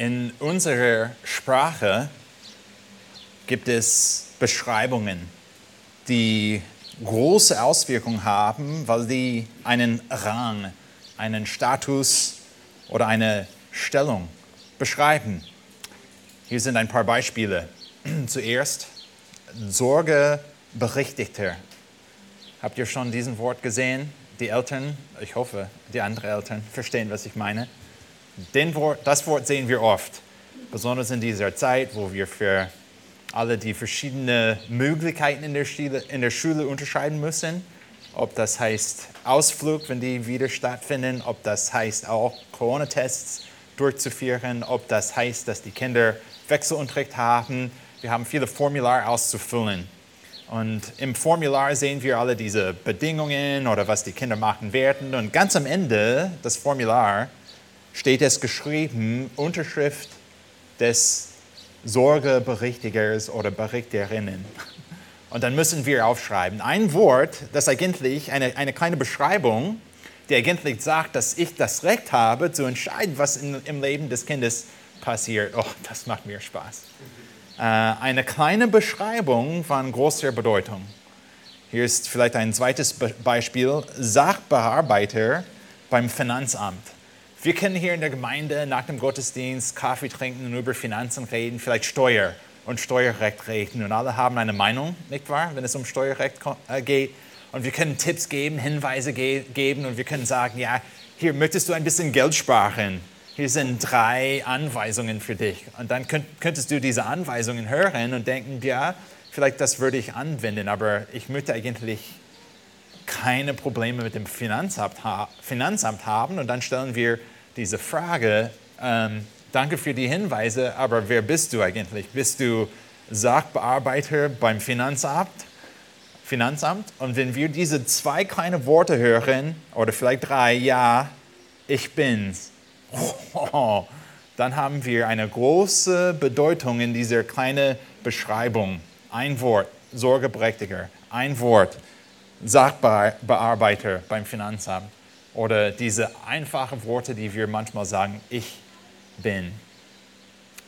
In unserer Sprache gibt es Beschreibungen, die große Auswirkungen haben, weil die einen Rang, einen Status oder eine Stellung beschreiben. Hier sind ein paar Beispiele. Zuerst Sorgeberichtigter. Habt ihr schon diesen Wort gesehen? Die Eltern, ich hoffe, die anderen Eltern verstehen, was ich meine. Wort, das Wort sehen wir oft, besonders in dieser Zeit, wo wir für alle die verschiedenen Möglichkeiten in der, Schule, in der Schule unterscheiden müssen. Ob das heißt Ausflug, wenn die wieder stattfinden, ob das heißt auch Corona-Tests durchzuführen, ob das heißt, dass die Kinder Wechselunterricht haben. Wir haben viele Formulare auszufüllen. Und im Formular sehen wir alle diese Bedingungen oder was die Kinder machen werden. Und ganz am Ende des Formulars steht es geschrieben, Unterschrift des Sorgeberichtigers oder Berichterinnen. Und dann müssen wir aufschreiben. Ein Wort, das eigentlich eine, eine kleine Beschreibung, die eigentlich sagt, dass ich das Recht habe, zu entscheiden, was in, im Leben des Kindes passiert. Oh, das macht mir Spaß. Äh, eine kleine Beschreibung von großer Bedeutung. Hier ist vielleicht ein zweites Beispiel. Sachbearbeiter beim Finanzamt. Wir können hier in der Gemeinde nach dem Gottesdienst Kaffee trinken und über Finanzen reden, vielleicht Steuer und Steuerrecht reden. Und alle haben eine Meinung, nicht wahr, wenn es um Steuerrecht äh, geht. Und wir können Tipps geben, Hinweise ge geben und wir können sagen, ja, hier möchtest du ein bisschen Geld sparen. Hier sind drei Anweisungen für dich. Und dann könnt, könntest du diese Anweisungen hören und denken, ja, vielleicht das würde ich anwenden, aber ich möchte eigentlich keine Probleme mit dem Finanzamt, Finanzamt haben. Und dann stellen wir diese Frage, ähm, danke für die Hinweise, aber wer bist du eigentlich? Bist du Sachbearbeiter beim Finanzamt? Finanzamt? Und wenn wir diese zwei kleine Worte hören, oder vielleicht drei, ja, ich bin's, oh, dann haben wir eine große Bedeutung in dieser kleinen Beschreibung. Ein Wort, Sorgeberechtiger, ein Wort, Sachbearbeiter beim Finanzamt oder diese einfachen Worte, die wir manchmal sagen, ich bin.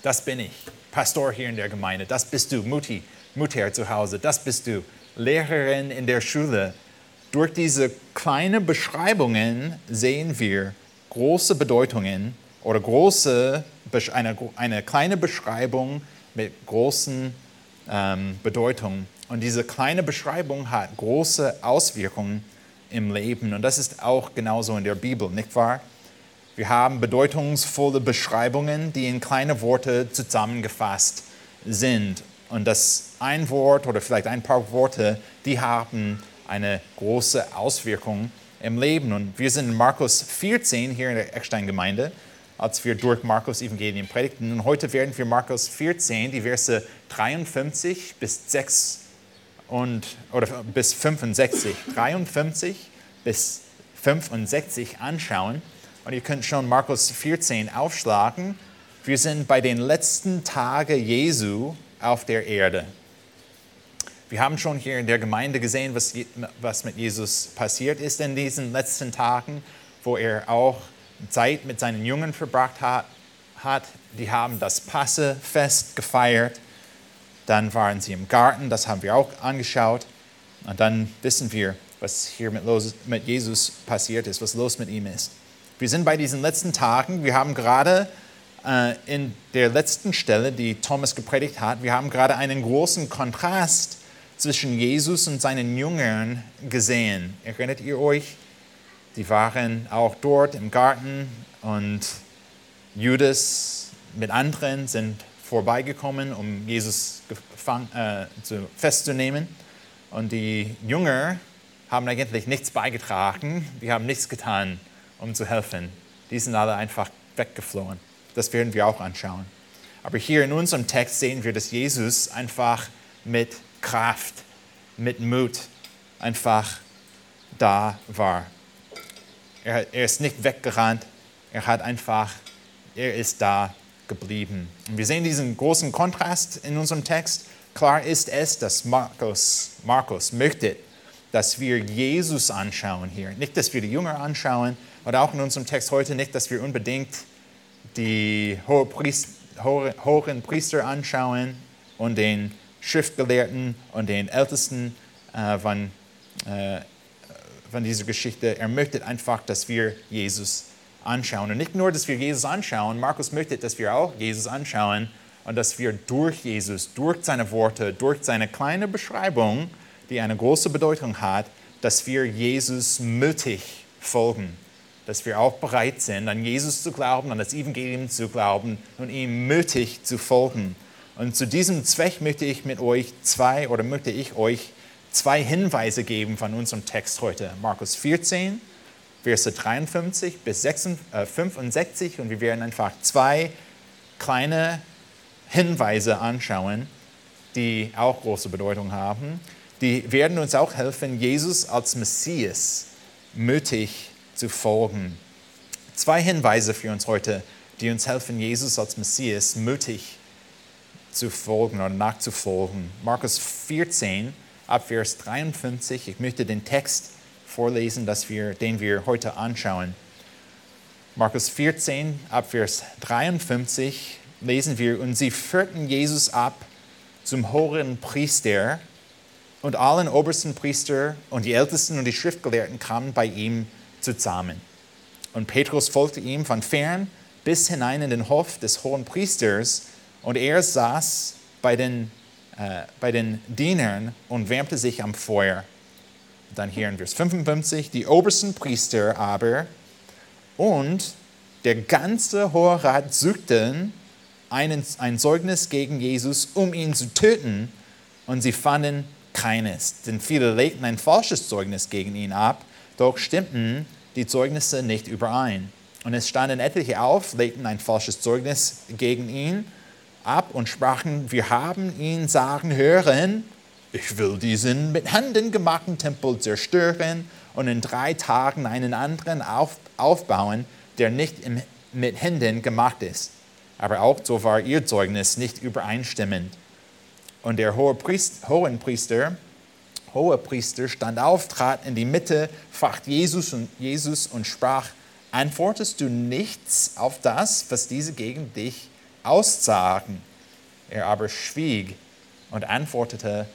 Das bin ich, Pastor hier in der Gemeinde, das bist du, Mutti, Mutter zu Hause, das bist du, Lehrerin in der Schule. Durch diese kleinen Beschreibungen sehen wir große Bedeutungen oder große, eine, eine kleine Beschreibung mit großen ähm, Bedeutungen und diese kleine Beschreibung hat große Auswirkungen im Leben. Und das ist auch genauso in der Bibel, nicht wahr? Wir haben bedeutungsvolle Beschreibungen, die in kleine Worte zusammengefasst sind. Und das ein Wort oder vielleicht ein paar Worte, die haben eine große Auswirkung im Leben. Und wir sind in Markus 14 hier in der Eckstein-Gemeinde, als wir durch Markus Evangelium predigten. Und heute werden wir Markus 14, die Verse 53 bis 6 und, oder bis 65, 53 bis 65 anschauen. Und ihr könnt schon Markus 14 aufschlagen. Wir sind bei den letzten Tagen Jesu auf der Erde. Wir haben schon hier in der Gemeinde gesehen, was, was mit Jesus passiert ist in diesen letzten Tagen, wo er auch Zeit mit seinen Jungen verbracht hat. hat. Die haben das Passefest gefeiert. Dann waren sie im Garten, das haben wir auch angeschaut. Und dann wissen wir, was hier mit, los, mit Jesus passiert ist, was los mit ihm ist. Wir sind bei diesen letzten Tagen. Wir haben gerade äh, in der letzten Stelle, die Thomas gepredigt hat, wir haben gerade einen großen Kontrast zwischen Jesus und seinen Jüngern gesehen. Erinnert ihr euch? Die waren auch dort im Garten und Judas mit anderen sind vorbeigekommen, um Jesus gefang, äh, zu, festzunehmen. Und die Jünger haben eigentlich nichts beigetragen, die haben nichts getan, um zu helfen. Die sind alle einfach weggeflohen. Das werden wir auch anschauen. Aber hier in unserem Text sehen wir, dass Jesus einfach mit Kraft, mit Mut einfach da war. Er, er ist nicht weggerannt, er hat einfach, er ist da geblieben. Und wir sehen diesen großen Kontrast in unserem Text. Klar ist es, dass Markus, Markus möchte, dass wir Jesus anschauen hier. Nicht, dass wir die Jünger anschauen oder auch in unserem Text heute nicht, dass wir unbedingt die hohen Priester anschauen und den Schriftgelehrten und den Ältesten äh, von, äh, von dieser Geschichte. Er möchte einfach, dass wir Jesus anschauen. Und nicht nur, dass wir Jesus anschauen, Markus möchte, dass wir auch Jesus anschauen und dass wir durch Jesus, durch seine Worte, durch seine kleine Beschreibung, die eine große Bedeutung hat, dass wir Jesus mutig folgen. Dass wir auch bereit sind, an Jesus zu glauben, an das Evangelium zu glauben und ihm mutig zu folgen. Und zu diesem Zweck möchte ich mit euch zwei oder möchte ich euch zwei Hinweise geben von unserem Text heute. Markus 14, Verse 53 bis 65 äh, und wir werden einfach zwei kleine Hinweise anschauen, die auch große Bedeutung haben. Die werden uns auch helfen, Jesus als Messias mutig zu folgen. Zwei Hinweise für uns heute, die uns helfen, Jesus als Messias mutig zu folgen oder nachzufolgen. Markus 14, ab Vers 53. Ich möchte den Text vorlesen, dass wir, den wir heute anschauen. Markus 14, ab Vers 53 lesen wir, und sie führten Jesus ab zum hohen Priester und allen obersten Priester und die Ältesten und die Schriftgelehrten kamen bei ihm zusammen. Und Petrus folgte ihm von fern bis hinein in den Hof des hohen Priesters und er saß bei den, äh, bei den Dienern und wärmte sich am Feuer. Dann hier in Vers 55, die obersten Priester aber und der ganze Hohe Rat suchten einen, ein Zeugnis gegen Jesus, um ihn zu töten, und sie fanden keines. Denn viele legten ein falsches Zeugnis gegen ihn ab, doch stimmten die Zeugnisse nicht überein. Und es standen etliche auf, legten ein falsches Zeugnis gegen ihn ab und sprachen, wir haben ihn sagen hören, ich will diesen mit Händen gemachten Tempel zerstören und in drei Tagen einen anderen auf, aufbauen, der nicht im, mit Händen gemacht ist aber auch so war ihr Zeugnis nicht übereinstimmend. Und der hohe Priester, hohen Priester, hohe Priester stand auf, trat in die Mitte, fragte Jesus und, Jesus und sprach, antwortest du nichts auf das, was diese gegen dich aussagen? Er aber schwieg und antwortete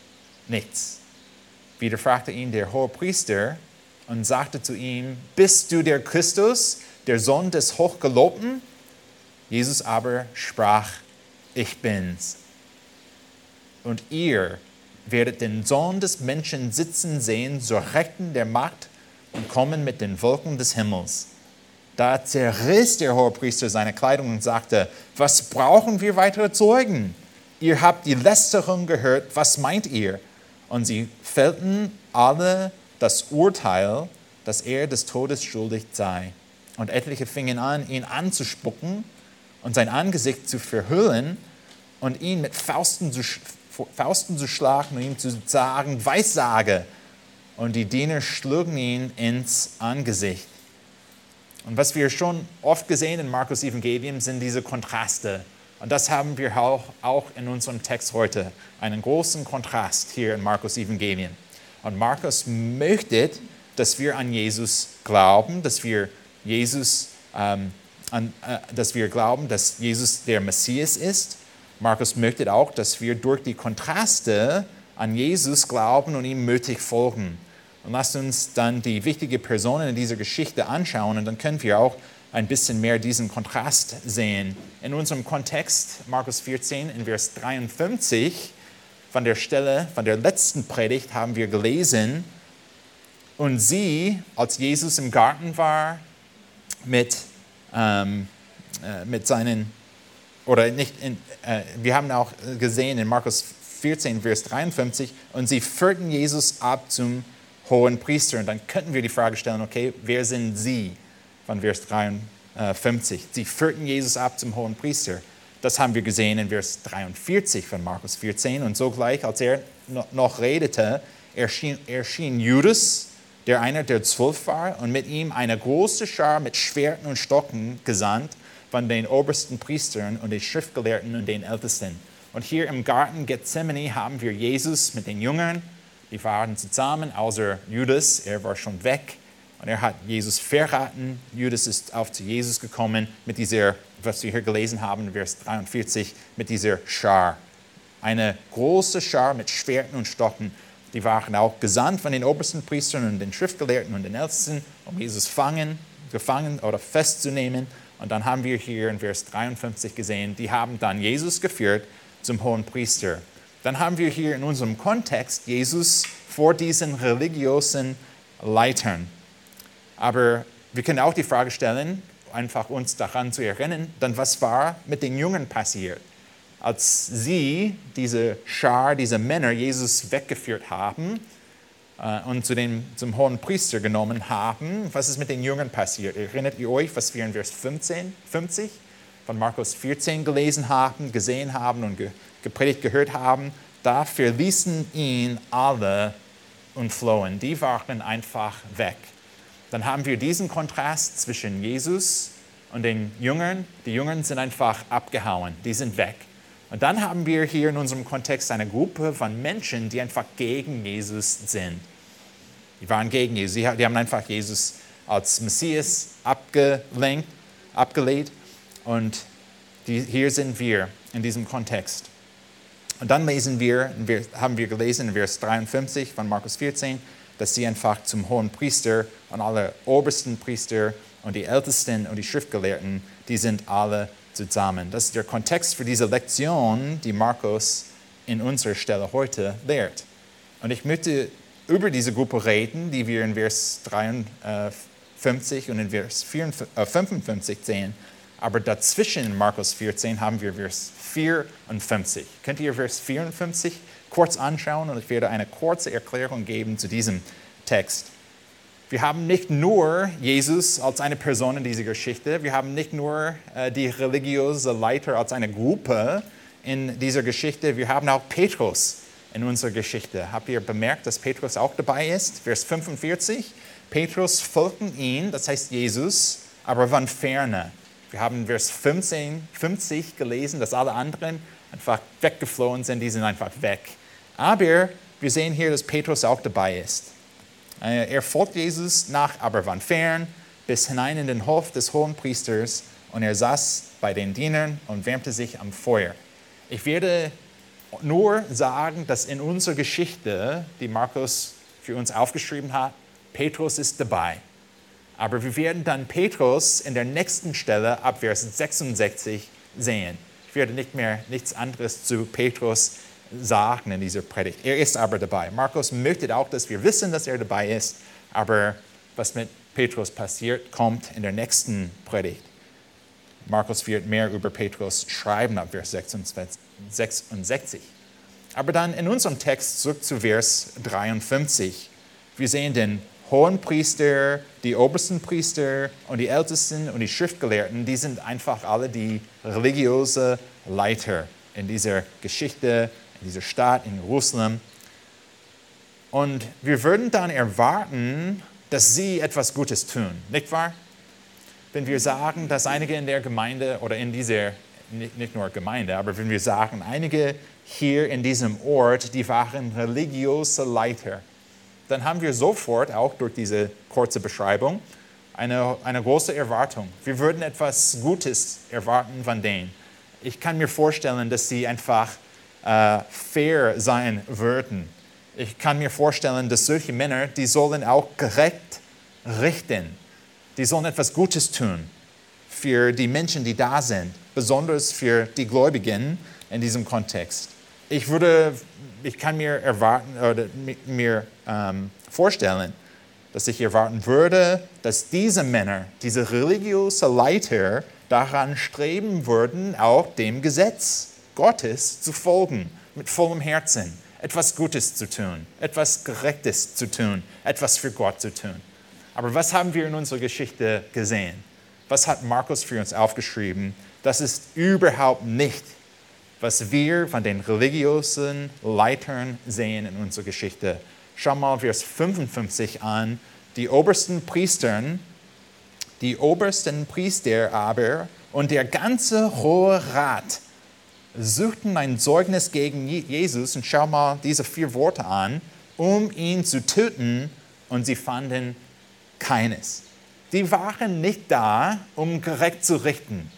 nichts. Wieder fragte ihn der hohe Priester und sagte zu ihm, bist du der Christus, der Sohn des Hochgelobten? Jesus aber sprach, ich bin's. Und ihr werdet den Sohn des Menschen sitzen sehen zur Rechten der Macht und kommen mit den Wolken des Himmels. Da zerriss der Hohepriester seine Kleidung und sagte, was brauchen wir weitere Zeugen? Ihr habt die Lästerung gehört, was meint ihr? Und sie fällten alle das Urteil, dass er des Todes schuldig sei. Und etliche fingen an, ihn anzuspucken und sein Angesicht zu verhüllen und ihn mit Fausten zu, Fausten zu schlagen und ihm zu sagen, Weissage. Und die Diener schlugen ihn ins Angesicht. Und was wir schon oft gesehen in Markus Evangelium sind diese Kontraste. Und das haben wir auch, auch in unserem Text heute. Einen großen Kontrast hier in Markus Evangelium. Und Markus möchte, dass wir an Jesus glauben, dass wir Jesus ähm, an, äh, dass wir glauben, dass Jesus der Messias ist. Markus möchte auch, dass wir durch die Kontraste an Jesus glauben und ihm mütig folgen. Und lasst uns dann die wichtigen Personen in dieser Geschichte anschauen und dann können wir auch ein bisschen mehr diesen Kontrast sehen. In unserem Kontext, Markus 14, in Vers 53, von der Stelle, von der letzten Predigt haben wir gelesen, und sie, als Jesus im Garten war, mit ähm, äh, mit seinen, oder nicht, in, äh, wir haben auch gesehen in Markus 14, Vers 53, und sie führten Jesus ab zum hohen Priester. Und dann könnten wir die Frage stellen, okay, wer sind sie von Vers 53? Sie führten Jesus ab zum hohen Priester. Das haben wir gesehen in Vers 43 von Markus 14. Und sogleich, als er noch redete, erschien, erschien Judas, der einer der zwölf war, und mit ihm eine große Schar mit Schwerten und Stocken gesandt von den obersten Priestern und den Schriftgelehrten und den Ältesten. Und hier im Garten Gethsemane haben wir Jesus mit den Jüngern, die waren zusammen, außer Judas, er war schon weg. Und er hat Jesus verraten. Judas ist auf zu Jesus gekommen mit dieser, was wir hier gelesen haben, Vers 43, mit dieser Schar. Eine große Schar mit Schwerten und Stocken. Die waren auch gesandt von den obersten Priestern und den Schriftgelehrten und den Ältesten, um Jesus fangen, gefangen oder festzunehmen. Und dann haben wir hier in Vers 53 gesehen, die haben dann Jesus geführt zum hohen Priester. Dann haben wir hier in unserem Kontext Jesus vor diesen religiösen Leitern. Aber wir können auch die Frage stellen, einfach uns daran zu erinnern, dann was war mit den Jungen passiert? Als sie, diese Schar, diese Männer, Jesus weggeführt haben äh, und zu dem, zum hohen Priester genommen haben, was ist mit den Jungen passiert? Erinnert ihr euch, was wir in Vers 15, 50 von Markus 14 gelesen haben, gesehen haben und ge, gepredigt gehört haben? Da verließen ihn alle und flohen. Die waren einfach weg. Dann haben wir diesen Kontrast zwischen Jesus und den Jüngern. Die Jüngern sind einfach abgehauen, die sind weg. Und dann haben wir hier in unserem Kontext eine Gruppe von Menschen, die einfach gegen Jesus sind. Die waren gegen Jesus. Die haben einfach Jesus als Messias abgelenkt, abgelehnt. Und die, hier sind wir in diesem Kontext. Und dann lesen wir, haben wir gelesen in Vers 53 von Markus 14, dass sie einfach zum hohen Priester und alle obersten Priester und die Ältesten und die Schriftgelehrten, die sind alle zusammen. Das ist der Kontext für diese Lektion, die Markus in unserer Stelle heute lehrt. Und ich möchte über diese Gruppe reden, die wir in Vers 53 und in Vers 55 sehen. Aber dazwischen in Markus 14 haben wir Vers 54. Könnt ihr Vers 54 kurz anschauen und ich werde eine kurze Erklärung geben zu diesem Text. Wir haben nicht nur Jesus als eine Person in dieser Geschichte, wir haben nicht nur äh, die religiöse Leiter als eine Gruppe in dieser Geschichte, wir haben auch Petrus in unserer Geschichte. Habt ihr bemerkt, dass Petrus auch dabei ist? Vers 45. Petrus folgten ihn, das heißt Jesus, aber von ferne. Wir haben Vers 15, 50 gelesen, dass alle anderen einfach weggeflohen sind, die sind einfach weg. Aber wir sehen hier, dass Petrus auch dabei ist. Äh, er folgt Jesus nach, aber fern, bis hinein in den Hof des hohen Priesters und er saß bei den Dienern und wärmte sich am Feuer. Ich werde nur sagen, dass in unserer Geschichte, die Markus für uns aufgeschrieben hat, Petrus ist dabei. Aber wir werden dann Petrus in der nächsten Stelle ab Vers 66 sehen. Ich werde nicht mehr nichts anderes zu Petrus sagen in dieser Predigt. Er ist aber dabei. Markus möchte auch, dass wir wissen, dass er dabei ist, aber was mit Petrus passiert, kommt in der nächsten Predigt. Markus wird mehr über Petrus schreiben ab Vers 66. Aber dann in unserem Text zurück zu Vers 53. Wir sehen den hohen Priester, die obersten Priester und die Ältesten und die Schriftgelehrten, die sind einfach alle die religiöse Leiter in dieser Geschichte in dieser Stadt, in Jerusalem. Und wir würden dann erwarten, dass sie etwas Gutes tun, nicht wahr? Wenn wir sagen, dass einige in der Gemeinde oder in dieser, nicht nur Gemeinde, aber wenn wir sagen, einige hier in diesem Ort, die waren religiöse Leiter, dann haben wir sofort auch durch diese kurze Beschreibung eine, eine große Erwartung. Wir würden etwas Gutes erwarten von denen. Ich kann mir vorstellen, dass sie einfach äh, fair sein würden. Ich kann mir vorstellen, dass solche Männer, die sollen auch gerecht richten. Die sollen etwas Gutes tun für die Menschen, die da sind, besonders für die Gläubigen in diesem Kontext. Ich würde, ich kann mir erwarten oder mir ähm, vorstellen, dass ich erwarten würde, dass diese Männer, diese religiösen Leiter daran streben würden, auch dem Gesetz Gottes zu folgen, mit vollem Herzen, etwas Gutes zu tun, etwas Gerechtes zu tun, etwas für Gott zu tun. Aber was haben wir in unserer Geschichte gesehen? Was hat Markus für uns aufgeschrieben? Das ist überhaupt nicht, was wir von den religiösen Leitern sehen in unserer Geschichte. Schau mal Vers 55 an. Die obersten Priestern, die obersten Priester aber und der ganze Hohe Rat suchten ein Zeugnis gegen Jesus und schau mal diese vier Worte an, um ihn zu töten und sie fanden keines. Die waren nicht da, um gerecht zu richten.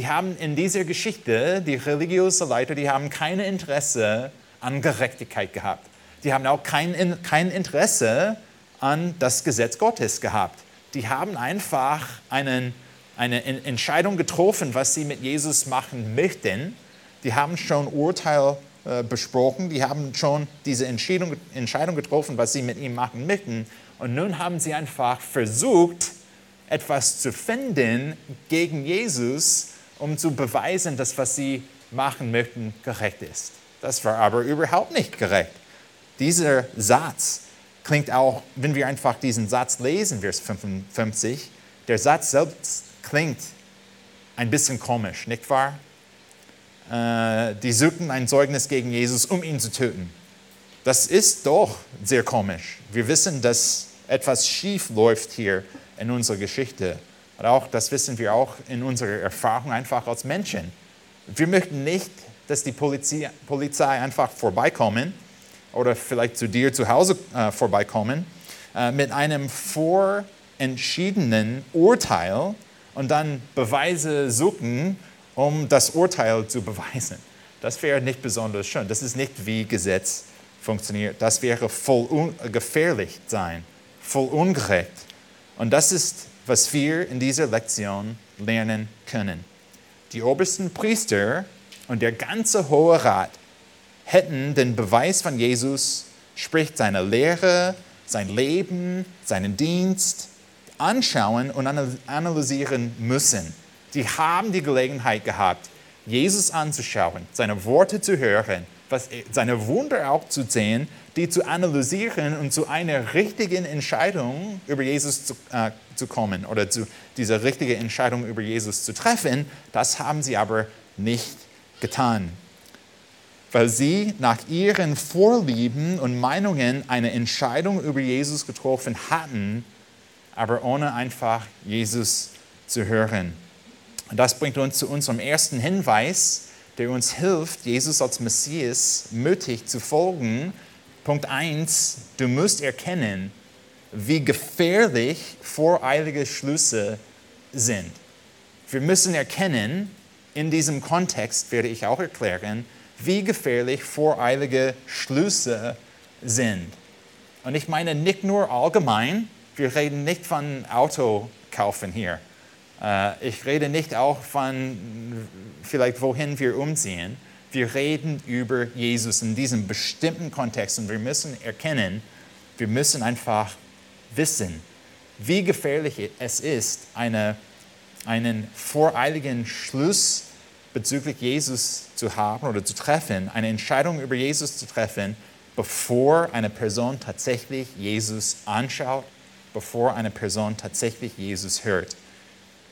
Die haben in dieser Geschichte, die religiösen Leiter, die haben kein Interesse an Gerechtigkeit gehabt. Die haben auch kein, kein Interesse an das Gesetz Gottes gehabt. Die haben einfach einen, eine Entscheidung getroffen, was sie mit Jesus machen möchten. Die haben schon Urteil äh, besprochen, die haben schon diese Entscheidung, Entscheidung getroffen, was sie mit ihm machen möchten. Und nun haben sie einfach versucht, etwas zu finden gegen Jesus, um zu beweisen, dass was sie machen möchten gerecht ist. Das war aber überhaupt nicht gerecht. Dieser Satz klingt auch, wenn wir einfach diesen Satz lesen, Vers 55, der Satz selbst klingt ein bisschen komisch, nicht wahr? Äh, die suchten ein Zeugnis gegen Jesus, um ihn zu töten. Das ist doch sehr komisch. Wir wissen, dass etwas schief läuft hier in unserer Geschichte. Und auch das wissen wir auch in unserer Erfahrung einfach als Menschen. Wir möchten nicht, dass die Polizei, einfach vorbeikommen oder vielleicht zu dir zu Hause äh, vorbeikommen äh, mit einem vorentschiedenen Urteil und dann Beweise suchen, um das Urteil zu beweisen. Das wäre nicht besonders schön. Das ist nicht, wie Gesetz funktioniert. Das wäre voll gefährlich sein, voll ungerecht. Und das ist, was wir in dieser Lektion lernen können. Die obersten Priester und der ganze Hohe Rat hätten den Beweis von Jesus, sprich seine Lehre, sein Leben, seinen Dienst, anschauen und analysieren müssen. Sie haben die Gelegenheit gehabt, Jesus anzuschauen, seine Worte zu hören, was, seine Wunder auch zu sehen, die zu analysieren und zu einer richtigen Entscheidung über Jesus zu, äh, zu kommen oder zu dieser richtigen Entscheidung über Jesus zu treffen. Das haben sie aber nicht getan weil sie nach ihren Vorlieben und Meinungen eine Entscheidung über Jesus getroffen hatten, aber ohne einfach Jesus zu hören. Und das bringt uns zu unserem ersten Hinweis, der uns hilft, Jesus als Messias mutig zu folgen. Punkt 1, du musst erkennen, wie gefährlich voreilige Schlüsse sind. Wir müssen erkennen, in diesem Kontext werde ich auch erklären, wie gefährlich voreilige Schlüsse sind. Und ich meine nicht nur allgemein, wir reden nicht von Auto kaufen hier. Äh, ich rede nicht auch von vielleicht wohin wir umziehen. Wir reden über Jesus in diesem bestimmten Kontext und wir müssen erkennen, wir müssen einfach wissen, wie gefährlich es ist, eine, einen voreiligen Schluss bezüglich Jesus zu haben oder zu treffen, eine Entscheidung über Jesus zu treffen, bevor eine Person tatsächlich Jesus anschaut, bevor eine Person tatsächlich Jesus hört.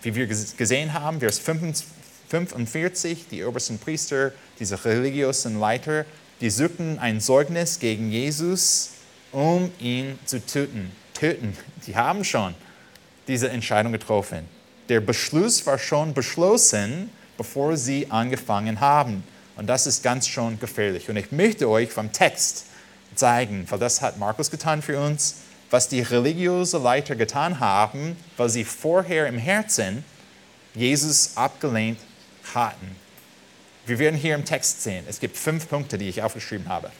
Wie wir gesehen haben, Vers 45, die obersten Priester, diese religiösen Leiter, die suchten ein Zeugnis gegen Jesus, um ihn zu töten. Töten. Die haben schon diese Entscheidung getroffen. Der Beschluss war schon beschlossen, bevor sie angefangen haben. Und das ist ganz schon gefährlich. Und ich möchte euch vom Text zeigen, weil das hat Markus getan für uns, was die religiösen Leiter getan haben, weil sie vorher im Herzen Jesus abgelehnt hatten. Wir werden hier im Text sehen, es gibt fünf Punkte, die ich aufgeschrieben habe.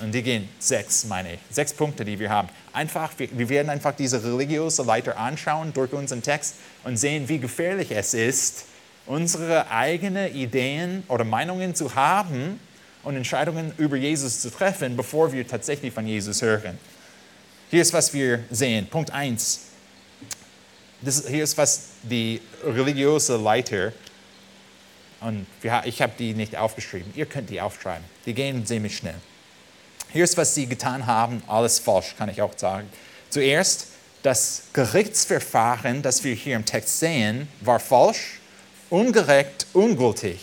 Und die gehen sechs, meine ich. Sechs Punkte, die wir haben. Einfach, wir, wir werden einfach diese religiösen Leiter anschauen durch unseren Text und sehen, wie gefährlich es ist, unsere eigenen Ideen oder Meinungen zu haben und Entscheidungen über Jesus zu treffen, bevor wir tatsächlich von Jesus hören. Hier ist, was wir sehen. Punkt 1. hier ist, was die religiöse Leiter, und ich habe die nicht aufgeschrieben, ihr könnt die aufschreiben, die gehen ziemlich schnell. Hier ist, was sie getan haben, alles falsch, kann ich auch sagen. Zuerst, das Gerichtsverfahren, das wir hier im Text sehen, war falsch ungerecht, ungültig,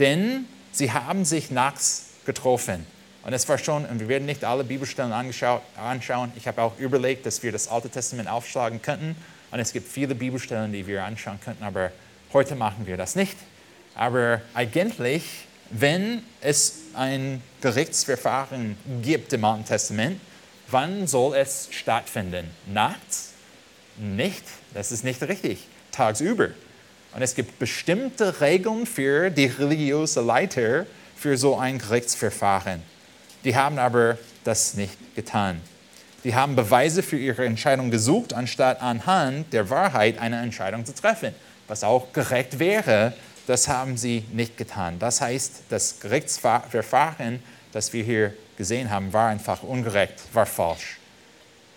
denn sie haben sich nachts getroffen. Und es war schon, und wir werden nicht alle Bibelstellen anschauen. Ich habe auch überlegt, dass wir das Alte Testament aufschlagen könnten. Und es gibt viele Bibelstellen, die wir anschauen könnten, aber heute machen wir das nicht. Aber eigentlich, wenn es ein Gerichtsverfahren gibt im Alten Testament, wann soll es stattfinden? Nachts nicht, das ist nicht richtig, tagsüber. Und es gibt bestimmte Regeln für die religiösen Leiter für so ein Gerichtsverfahren. Die haben aber das nicht getan. Die haben Beweise für ihre Entscheidung gesucht, anstatt anhand der Wahrheit eine Entscheidung zu treffen, was auch gerecht wäre. Das haben sie nicht getan. Das heißt, das Gerichtsverfahren, das wir hier gesehen haben, war einfach ungerecht, war falsch.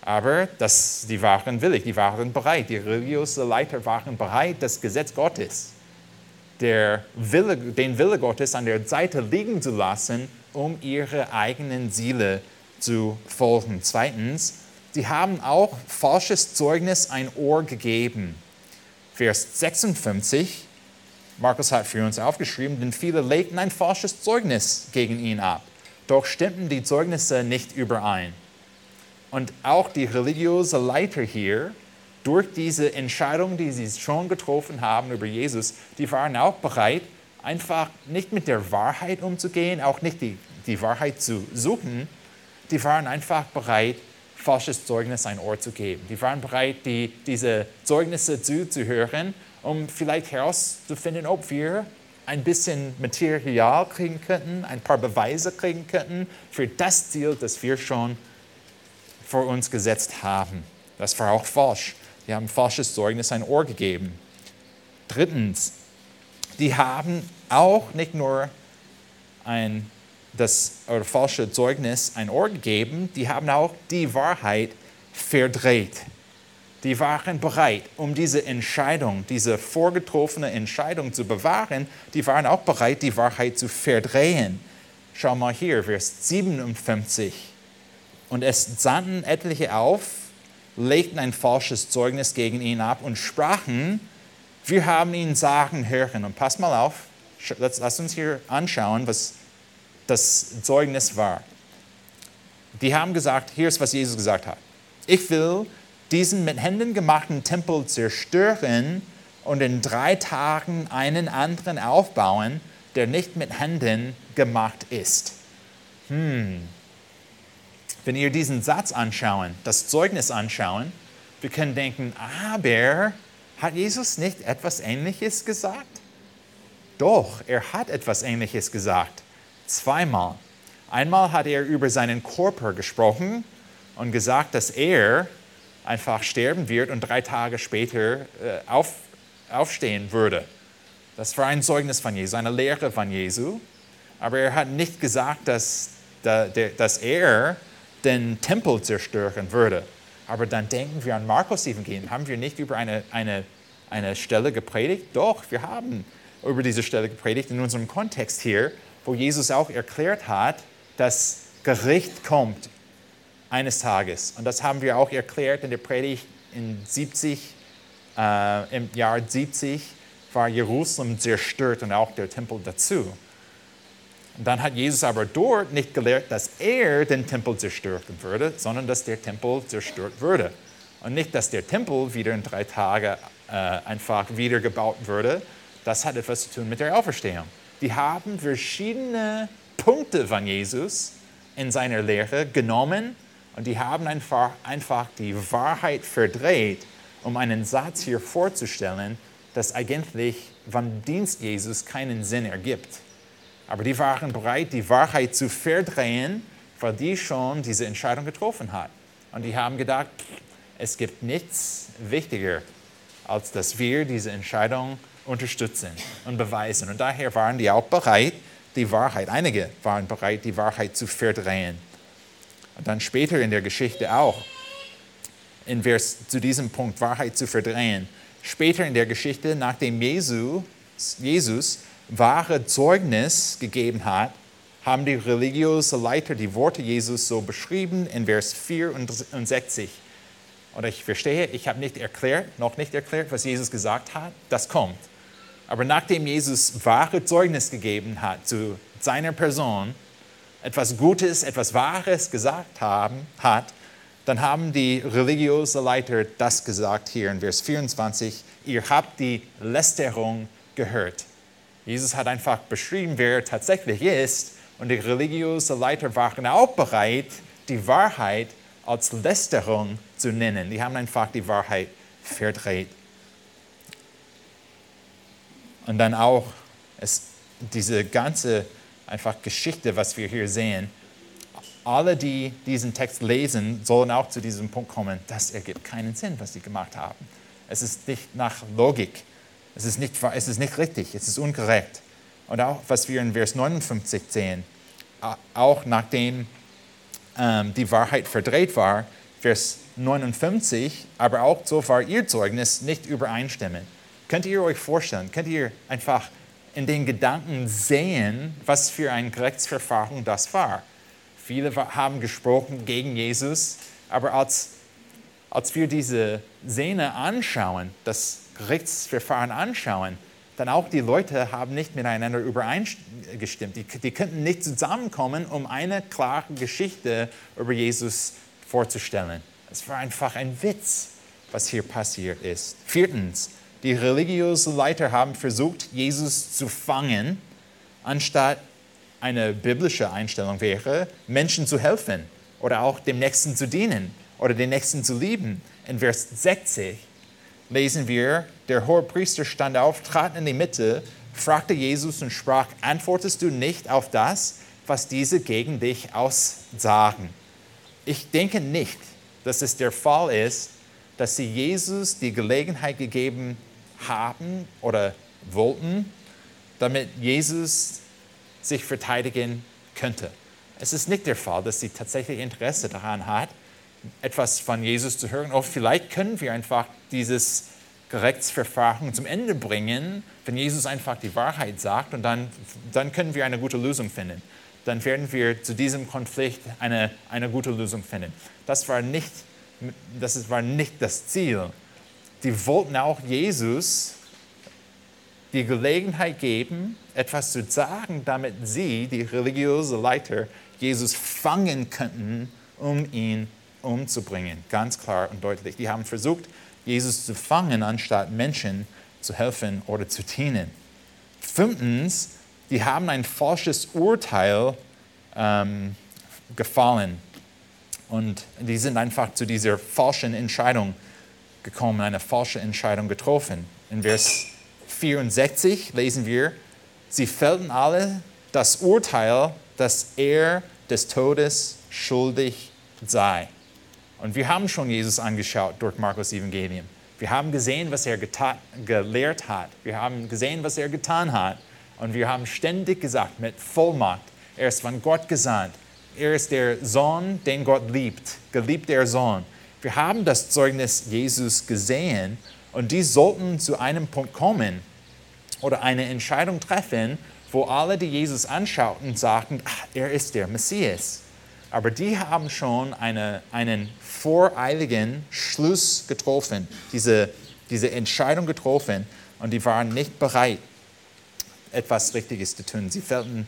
Aber das, die waren willig, die waren bereit, die religiösen Leiter waren bereit, das Gesetz Gottes, der Wille, den Wille Gottes an der Seite liegen zu lassen, um ihre eigenen Ziele zu folgen. Zweitens, sie haben auch falsches Zeugnis ein Ohr gegeben. Vers 56, Markus hat für uns aufgeschrieben, denn viele legten ein falsches Zeugnis gegen ihn ab. Doch stimmten die Zeugnisse nicht überein. Und auch die religiösen Leiter hier, durch diese Entscheidung, die sie schon getroffen haben über Jesus, die waren auch bereit, einfach nicht mit der Wahrheit umzugehen, auch nicht die, die Wahrheit zu suchen. Die waren einfach bereit, falsches Zeugnis ein Ohr zu geben. Die waren bereit, die, diese Zeugnisse zuzuhören, um vielleicht herauszufinden, ob wir ein bisschen Material kriegen könnten, ein paar Beweise kriegen könnten für das Ziel, das wir schon vor uns gesetzt haben. Das war auch falsch. Die haben falsches Zeugnis ein Ohr gegeben. Drittens, die haben auch nicht nur ein das oder falsche Zeugnis ein Ohr gegeben, die haben auch die Wahrheit verdreht. Die waren bereit, um diese Entscheidung, diese vorgetroffene Entscheidung zu bewahren, die waren auch bereit, die Wahrheit zu verdrehen. Schau mal hier, Vers 57. Und es sandten etliche auf, legten ein falsches Zeugnis gegen ihn ab und sprachen, wir haben ihn sagen hören. Und pass mal auf, lass uns hier anschauen, was das Zeugnis war. Die haben gesagt, hier ist, was Jesus gesagt hat. Ich will diesen mit Händen gemachten Tempel zerstören und in drei Tagen einen anderen aufbauen, der nicht mit Händen gemacht ist. Hm. Wenn ihr diesen Satz anschauen, das Zeugnis anschauen, wir können denken, aber hat Jesus nicht etwas Ähnliches gesagt? Doch, er hat etwas Ähnliches gesagt. Zweimal. Einmal hat er über seinen Körper gesprochen und gesagt, dass er einfach sterben wird und drei Tage später äh, auf, aufstehen würde. Das war ein Zeugnis von Jesu, eine Lehre von Jesu. Aber er hat nicht gesagt, dass, dass er den Tempel zerstören würde. Aber dann denken wir an Markus Evangelium. Haben wir nicht über eine, eine, eine Stelle gepredigt? Doch, wir haben über diese Stelle gepredigt in unserem Kontext hier, wo Jesus auch erklärt hat, dass Gericht kommt eines Tages. Und das haben wir auch erklärt in der Predigt in 70, äh, im Jahr 70 war Jerusalem zerstört und auch der Tempel dazu. Und dann hat Jesus aber dort nicht gelehrt, dass er den Tempel zerstören würde, sondern dass der Tempel zerstört würde. Und nicht, dass der Tempel wieder in drei Tagen äh, einfach wieder gebaut würde. Das hat etwas zu tun mit der Auferstehung. Die haben verschiedene Punkte von Jesus in seiner Lehre genommen und die haben einfach, einfach die Wahrheit verdreht, um einen Satz hier vorzustellen, das eigentlich von Dienst Jesus keinen Sinn ergibt. Aber die waren bereit, die Wahrheit zu verdrehen, weil die schon diese Entscheidung getroffen hat. Und die haben gedacht, es gibt nichts wichtiger, als dass wir diese Entscheidung unterstützen und beweisen. Und daher waren die auch bereit, die Wahrheit, einige waren bereit, die Wahrheit zu verdrehen. Und dann später in der Geschichte auch, in Vers, zu diesem Punkt Wahrheit zu verdrehen. Später in der Geschichte, nachdem Jesus, Jesus wahre Zeugnis gegeben hat, haben die religiösen Leiter die Worte Jesus so beschrieben in Vers 64. Und ich verstehe, ich habe nicht erklärt, noch nicht erklärt, was Jesus gesagt hat. Das kommt. Aber nachdem Jesus wahre Zeugnis gegeben hat zu seiner Person, etwas Gutes, etwas Wahres gesagt haben, hat, dann haben die religiösen Leiter das gesagt hier in Vers 24, ihr habt die Lästerung gehört. Jesus hat einfach beschrieben, wer er tatsächlich ist und die religiösen Leiter waren auch bereit, die Wahrheit als Lästerung zu nennen. Die haben einfach die Wahrheit verdreht. Und dann auch es, diese ganze einfach Geschichte, was wir hier sehen, alle, die diesen Text lesen, sollen auch zu diesem Punkt kommen, das ergibt keinen Sinn, was sie gemacht haben. Es ist nicht nach Logik. Es ist nicht, es ist nicht richtig. Es ist ungerecht. Und auch, was wir in Vers 59 sehen, auch nachdem ähm, die Wahrheit verdreht war, Vers 59, aber auch so war ihr Zeugnis nicht übereinstimmen. Könnt ihr euch vorstellen, könnt ihr einfach in den Gedanken sehen, was für ein Gerichtsverfahren das war? Viele haben gesprochen gegen Jesus, aber als, als wir diese Szene anschauen, das Gerichtsverfahren anschauen, dann auch die Leute haben nicht miteinander übereingestimmt. Die, die könnten nicht zusammenkommen, um eine klare Geschichte über Jesus vorzustellen. Es war einfach ein Witz, was hier passiert ist. Viertens, die religiösen Leiter haben versucht, Jesus zu fangen, anstatt eine biblische Einstellung wäre, Menschen zu helfen oder auch dem Nächsten zu dienen oder den Nächsten zu lieben. In Vers 60 lesen wir, der hohe Priester stand auf, trat in die Mitte, fragte Jesus und sprach, antwortest du nicht auf das, was diese gegen dich aussagen? Ich denke nicht, dass es der Fall ist, dass sie Jesus die Gelegenheit gegeben haben oder wollten, damit Jesus sich verteidigen könnte. Es ist nicht der Fall, dass sie tatsächlich Interesse daran hat, etwas von Jesus zu hören. Oder vielleicht können wir einfach dieses Gerichtsverfahren zum Ende bringen, wenn Jesus einfach die Wahrheit sagt und dann, dann können wir eine gute Lösung finden. Dann werden wir zu diesem Konflikt eine, eine gute Lösung finden. Das war, nicht, das war nicht das Ziel. Die wollten auch Jesus die Gelegenheit geben, etwas zu sagen, damit sie, die religiösen Leiter, Jesus fangen könnten, um ihn umzubringen. Ganz klar und deutlich. Die haben versucht, Jesus zu fangen, anstatt Menschen zu helfen oder zu dienen. Fünftens, die haben ein falsches Urteil ähm, gefallen. Und die sind einfach zu dieser falschen Entscheidung gekommen, eine falsche Entscheidung getroffen. In Vers 64 lesen wir, sie fällten alle das Urteil, dass er des Todes schuldig sei. Und wir haben schon Jesus angeschaut durch Markus Evangelium. Wir haben gesehen, was er gelehrt hat. Wir haben gesehen, was er getan hat. Und wir haben ständig gesagt mit Vollmacht, er ist von Gott gesandt. Er ist der Sohn, den Gott liebt, geliebter Sohn. Wir haben das Zeugnis Jesus gesehen und die sollten zu einem Punkt kommen oder eine Entscheidung treffen, wo alle, die Jesus anschauten, sagten, ach, er ist der Messias. Aber die haben schon eine, einen voreiligen Schluss getroffen, diese, diese Entscheidung getroffen und die waren nicht bereit, etwas Richtiges zu tun. Sie fällten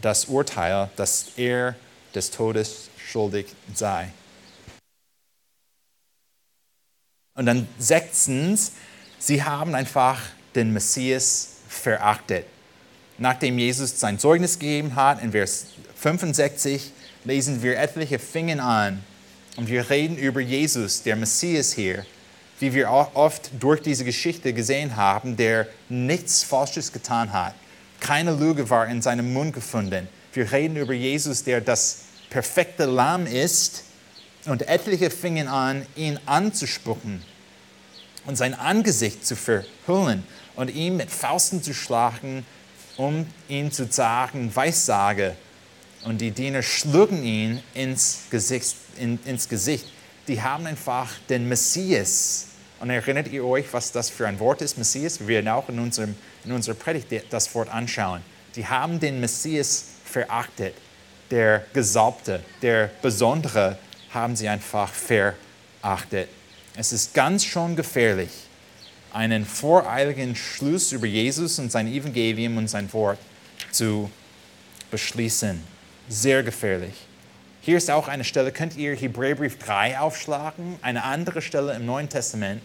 das Urteil, dass er des Todes schuldig sei. Und dann sechstens, sie haben einfach den Messias verachtet. Nachdem Jesus sein Zeugnis gegeben hat, in Vers 65 lesen wir etliche Fingen an und wir reden über Jesus, der Messias hier, wie wir auch oft durch diese Geschichte gesehen haben, der nichts Falsches getan hat. Keine Lüge war in seinem Mund gefunden. Wir reden über Jesus, der das perfekte Lamm ist und etliche fingen an, ihn anzuspucken und sein Angesicht zu verhüllen und ihn mit Fausten zu schlagen, um ihn zu sagen, Weissage. Und die Diener schlugen ihn ins Gesicht, in, ins Gesicht. Die haben einfach den Messias. Und erinnert ihr euch, was das für ein Wort ist, Messias? Wir werden auch in, unserem, in unserer Predigt das Wort anschauen. Die haben den Messias verachtet. Der Gesalbte, der Besondere haben sie einfach verachtet. Es ist ganz schon gefährlich, einen voreiligen Schluss über Jesus und sein Evangelium und sein Wort zu beschließen. Sehr gefährlich. Hier ist auch eine Stelle, könnt ihr Hebräerbrief 3 aufschlagen, eine andere Stelle im Neuen Testament,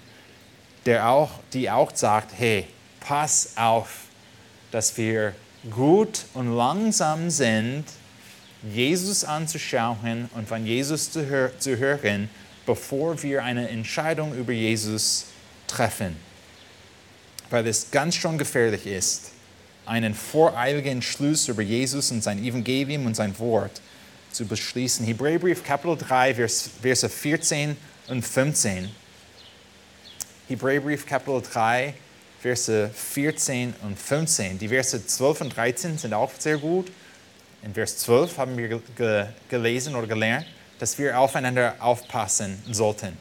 der auch, die auch sagt, hey, pass auf, dass wir gut und langsam sind, Jesus anzuschauen und von Jesus zu, hör zu hören bevor wir eine Entscheidung über Jesus treffen. Weil es ganz schon gefährlich ist, einen voreiligen Schluss über Jesus und sein Evangelium und sein Wort zu beschließen. Hebräerbrief Kapitel 3, Vers, Verse 14 und 15. Hebräerbrief Kapitel 3, Verse 14 und 15. Die Verse 12 und 13 sind auch sehr gut. In Vers 12 haben wir ge gelesen oder gelernt, dass wir aufeinander aufpassen sollten.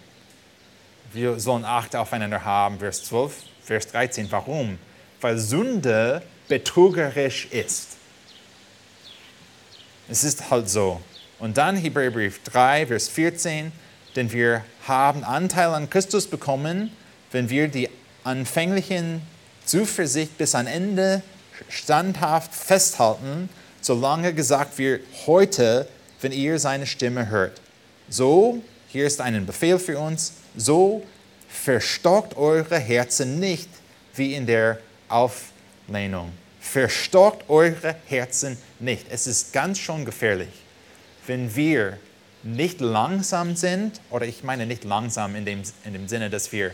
Wir sollen Acht aufeinander haben. Vers 12, Vers 13. Warum? Weil Sünde betrügerisch ist. Es ist halt so. Und dann Hebräerbrief 3, Vers 14. Denn wir haben Anteil an Christus bekommen, wenn wir die anfänglichen Zuversicht bis an Ende standhaft festhalten, solange gesagt wird, heute, wenn ihr seine Stimme hört. So, hier ist ein Befehl für uns, so verstockt eure Herzen nicht wie in der Auflehnung. Verstockt eure Herzen nicht. Es ist ganz schon gefährlich, wenn wir nicht langsam sind, oder ich meine nicht langsam in dem, in dem Sinne, dass wir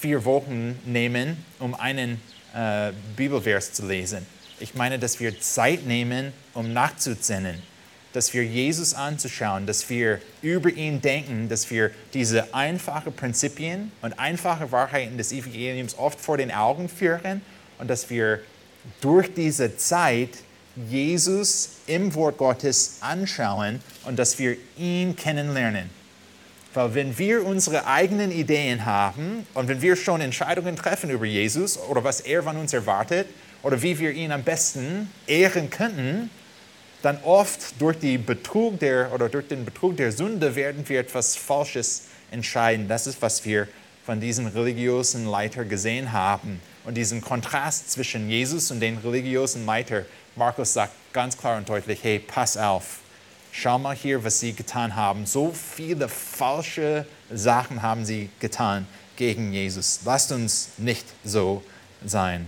vier Wochen nehmen, um einen äh, Bibelvers zu lesen. Ich meine, dass wir Zeit nehmen, um nachzusinnen, dass wir Jesus anzuschauen, dass wir über ihn denken, dass wir diese einfachen Prinzipien und einfache Wahrheiten des Evangeliums oft vor den Augen führen und dass wir durch diese Zeit Jesus im Wort Gottes anschauen und dass wir ihn kennenlernen. Weil wenn wir unsere eigenen Ideen haben und wenn wir schon Entscheidungen treffen über Jesus oder was er von uns erwartet oder wie wir ihn am besten ehren könnten, dann oft durch, die Betrug der, oder durch den Betrug der Sünde werden wir etwas Falsches entscheiden. Das ist, was wir von diesen religiösen Leitern gesehen haben. Und diesen Kontrast zwischen Jesus und den religiösen Leitern. Markus sagt ganz klar und deutlich, hey, pass auf schau mal hier, was sie getan haben. So viele falsche Sachen haben sie getan gegen Jesus. Lasst uns nicht so sein.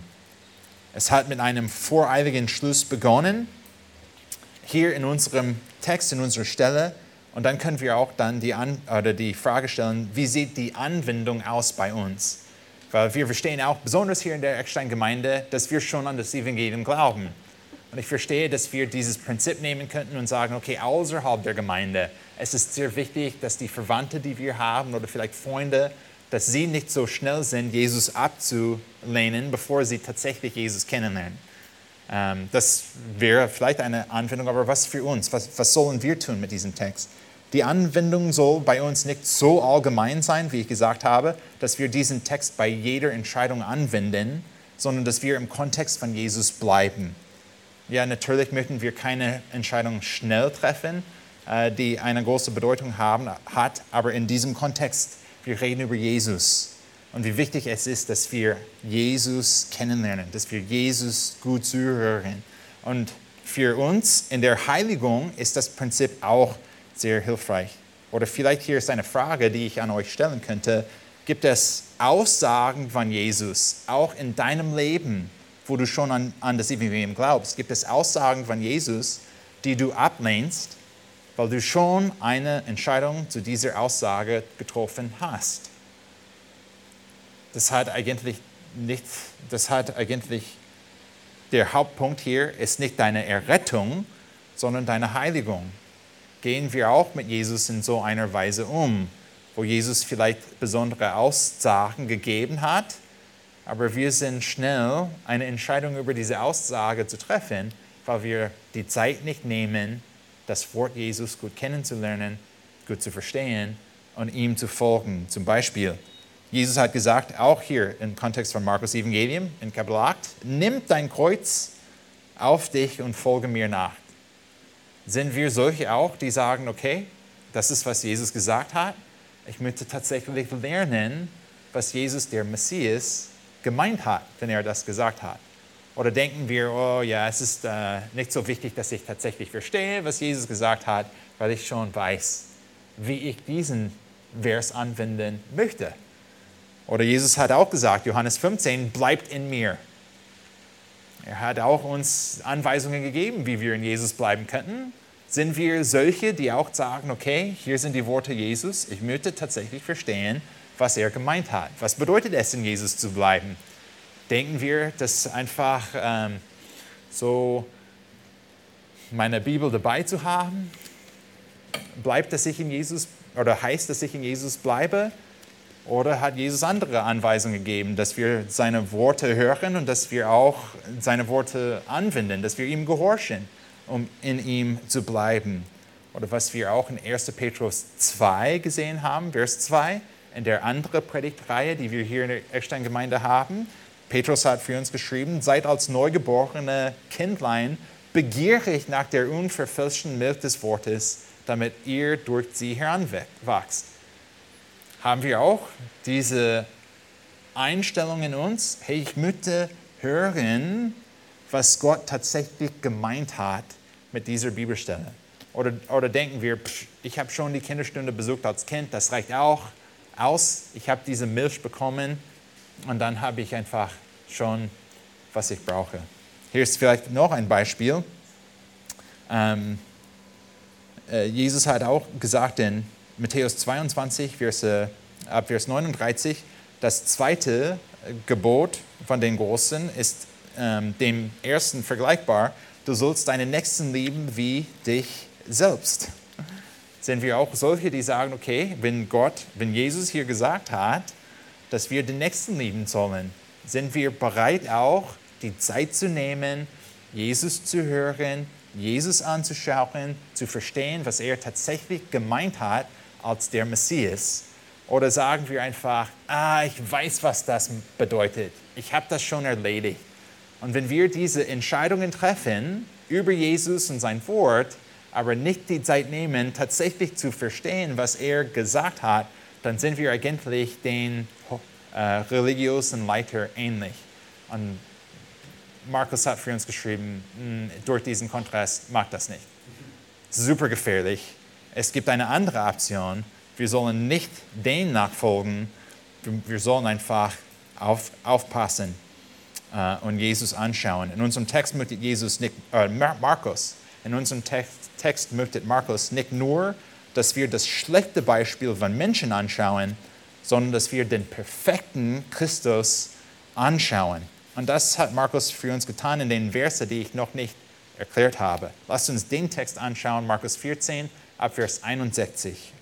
Es hat mit einem voreiligen Schluss begonnen, hier in unserem Text, in unserer Stelle. Und dann können wir auch dann die, An oder die Frage stellen, wie sieht die Anwendung aus bei uns? Weil wir verstehen auch, besonders hier in der Eckstein-Gemeinde, dass wir schon an das Evangelium glauben. Und ich verstehe, dass wir dieses Prinzip nehmen könnten und sagen, okay, außerhalb der Gemeinde, es ist sehr wichtig, dass die Verwandten, die wir haben oder vielleicht Freunde, dass sie nicht so schnell sind, Jesus abzulehnen, bevor sie tatsächlich Jesus kennenlernen. Ähm, das wäre vielleicht eine Anwendung, aber was für uns? Was, was sollen wir tun mit diesem Text? Die Anwendung soll bei uns nicht so allgemein sein, wie ich gesagt habe, dass wir diesen Text bei jeder Entscheidung anwenden, sondern dass wir im Kontext von Jesus bleiben. Ja, natürlich möchten wir keine Entscheidung schnell treffen, äh, die eine große Bedeutung haben, hat, aber in diesem Kontext, wir reden über Jesus und wie wichtig es ist, dass wir Jesus kennenlernen, dass wir Jesus gut zuhören. Und für uns in der Heiligung ist das Prinzip auch sehr hilfreich. Oder vielleicht hier ist eine Frage, die ich an euch stellen könnte. Gibt es Aussagen von Jesus auch in deinem Leben, wo du schon an, an das Evangelium glaubst, gibt es Aussagen von Jesus, die du ablehnst, weil du schon eine Entscheidung zu dieser Aussage getroffen hast. Das hat eigentlich nicht, das hat eigentlich, der Hauptpunkt hier ist nicht deine Errettung, sondern deine Heiligung. Gehen wir auch mit Jesus in so einer Weise um, wo Jesus vielleicht besondere Aussagen gegeben hat, aber wir sind schnell, eine Entscheidung über diese Aussage zu treffen, weil wir die Zeit nicht nehmen, das Wort Jesus gut kennenzulernen, gut zu verstehen und ihm zu folgen. Zum Beispiel, Jesus hat gesagt, auch hier im Kontext von Markus Evangelium in Kapitel 8, nimm dein Kreuz auf dich und folge mir nach. Sind wir solche auch, die sagen, okay, das ist, was Jesus gesagt hat. Ich möchte tatsächlich lernen, was Jesus, der Messias, gemeint hat, wenn er das gesagt hat. Oder denken wir, oh ja, es ist äh, nicht so wichtig, dass ich tatsächlich verstehe, was Jesus gesagt hat, weil ich schon weiß, wie ich diesen Vers anwenden möchte. Oder Jesus hat auch gesagt, Johannes 15, bleibt in mir. Er hat auch uns Anweisungen gegeben, wie wir in Jesus bleiben könnten. Sind wir solche, die auch sagen, okay, hier sind die Worte Jesus, ich möchte tatsächlich verstehen, was er gemeint hat. Was bedeutet es, in Jesus zu bleiben? Denken wir, dass einfach ähm, so meine Bibel dabei zu haben, bleibt, dass ich in Jesus oder heißt, dass ich in Jesus bleibe? Oder hat Jesus andere Anweisungen gegeben, dass wir seine Worte hören und dass wir auch seine Worte anwenden, dass wir ihm gehorchen, um in ihm zu bleiben? Oder was wir auch in 1. Petrus 2 gesehen haben, Vers 2, in der anderen Predigtreihe, die wir hier in der Eckstein-Gemeinde haben. Petrus hat für uns geschrieben, seid als neugeborene Kindlein begierig nach der unverfälschten Milch des Wortes, damit ihr durch sie heranwachst haben wir auch diese Einstellung in uns, hey, ich möchte hören, was Gott tatsächlich gemeint hat mit dieser Bibelstelle. Oder, oder denken wir, pff, ich habe schon die Kinderstunde besucht als Kind, das reicht auch aus, ich habe diese Milch bekommen und dann habe ich einfach schon, was ich brauche. Hier ist vielleicht noch ein Beispiel. Ähm, äh, Jesus hat auch gesagt in Matthäus 22, Verse, ab Vers 39, das zweite Gebot von den Großen ist ähm, dem ersten vergleichbar. Du sollst deinen Nächsten lieben wie dich selbst. Sind wir auch solche, die sagen, okay, wenn Gott, wenn Jesus hier gesagt hat, dass wir den Nächsten lieben sollen, sind wir bereit auch, die Zeit zu nehmen, Jesus zu hören, Jesus anzuschauen, zu verstehen, was er tatsächlich gemeint hat als der Messias? Oder sagen wir einfach, ah, ich weiß, was das bedeutet. Ich habe das schon erledigt. Und wenn wir diese Entscheidungen treffen über Jesus und sein Wort, aber nicht die Zeit nehmen, tatsächlich zu verstehen, was er gesagt hat, dann sind wir eigentlich den äh, religiösen Leiter ähnlich. Und Markus hat für uns geschrieben, hm, durch diesen Kontrast macht das nicht. Super gefährlich es gibt eine andere Option. Wir sollen nicht dem nachfolgen, wir sollen einfach auf, aufpassen äh, und Jesus anschauen. In unserem Text möchte Jesus nicht, äh, Markus, in unserem Text, Text möchte Markus nicht nur, dass wir das schlechte Beispiel von Menschen anschauen, sondern dass wir den perfekten Christus anschauen. Und das hat Markus für uns getan in den Versen, die ich noch nicht erklärt habe. Lasst uns den Text anschauen, Markus 14, ab Vers 61.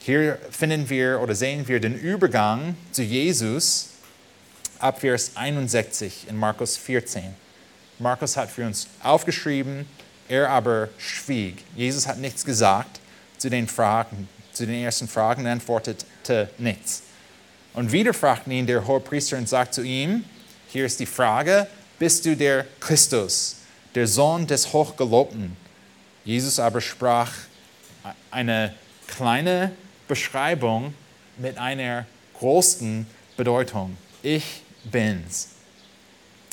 Hier finden wir oder sehen wir den Übergang zu Jesus ab Vers 61 in Markus 14. Markus hat für uns aufgeschrieben, er aber schwieg. Jesus hat nichts gesagt zu den Fragen, zu den ersten Fragen, antwortete nichts. Und wieder fragten ihn der Hohepriester und sagt zu ihm, hier ist die Frage, bist du der Christus, der Sohn des Hochgelobten? Jesus aber sprach eine kleine Beschreibung mit einer großen Bedeutung. Ich bin's.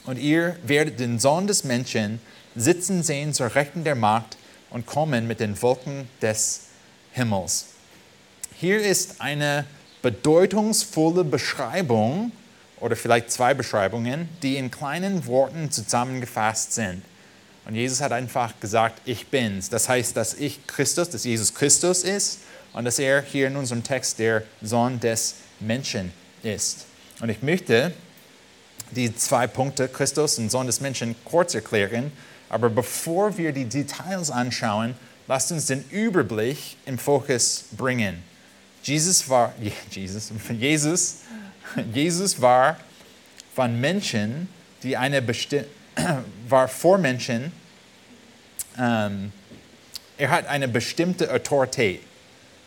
Und ihr werdet den Sohn des Menschen sitzen sehen zur Rechten der Macht und kommen mit den Wolken des Himmels. Hier ist eine bedeutungsvolle Beschreibung oder vielleicht zwei Beschreibungen, die in kleinen Worten zusammengefasst sind. Und Jesus hat einfach gesagt, ich bin's. Das heißt, dass ich Christus, dass Jesus Christus ist und dass er hier in unserem Text der Sohn des Menschen ist. Und ich möchte die zwei Punkte, Christus und Sohn des Menschen, kurz erklären. Aber bevor wir die Details anschauen, lasst uns den Überblick im Fokus bringen. Jesus war, Jesus, Jesus, Jesus war von Menschen, die eine bestimmte war vor Menschen, ähm, er hat eine bestimmte Autorität